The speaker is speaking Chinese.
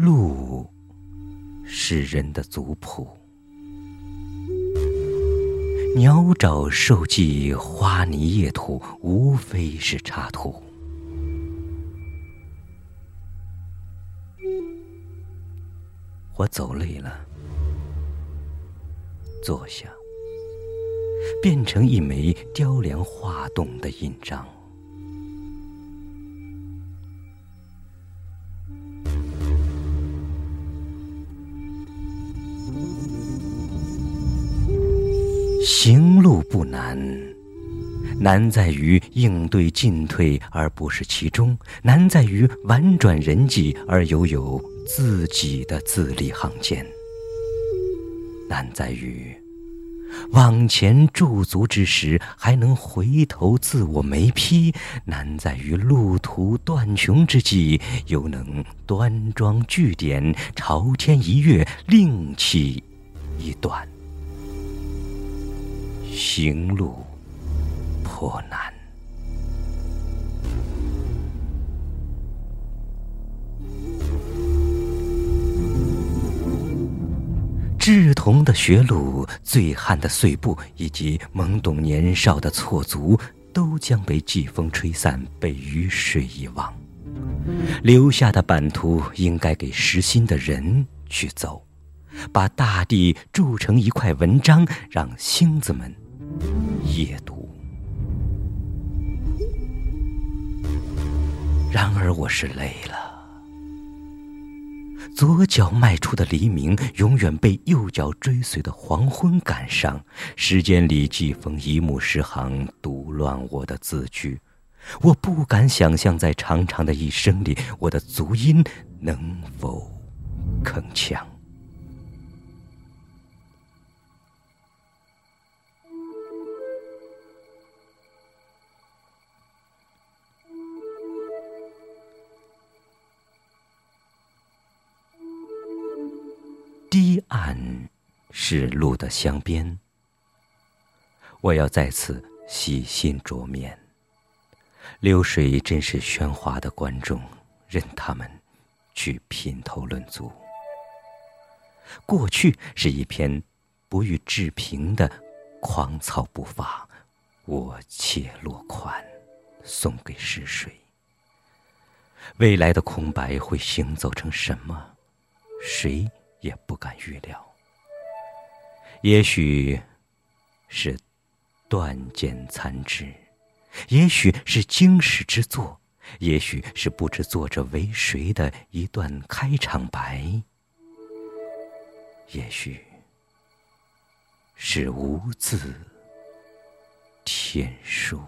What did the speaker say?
路是人的族谱。鸟爪兽迹，花泥叶土，无非是插图。我走累了，坐下，变成一枚雕梁画栋的印章。行路不难，难在于应对进退，而不是其中；难在于婉转人际，而犹有自己的字里行间；难在于往前驻足之时，还能回头自我眉批；难在于路途断穷之际，又能端庄句点，朝天一跃，另起一段。行路颇难，稚童的学路、醉汉的碎步，以及懵懂年少的错足，都将被季风吹散，被雨水遗忘。留下的版图，应该给实心的人去走，把大地铸成一块文章，让星子们。夜读。然而我是累了。左脚迈出的黎明，永远被右脚追随的黄昏赶上。时间里季风一目十行，读乱我的字句。我不敢想象，在长长的一生里，我的足音能否铿锵。堤岸是路的镶边，我要在此洗心濯面。流水真是喧哗的观众，任他们去品头论足。过去是一篇不予置评的狂草步伐，我且落款送给逝水。未来的空白会行走成什么？谁？也不敢预料，也许是断剑残枝，也许是经世之作，也许是不知作者为谁的一段开场白，也许是无字天书。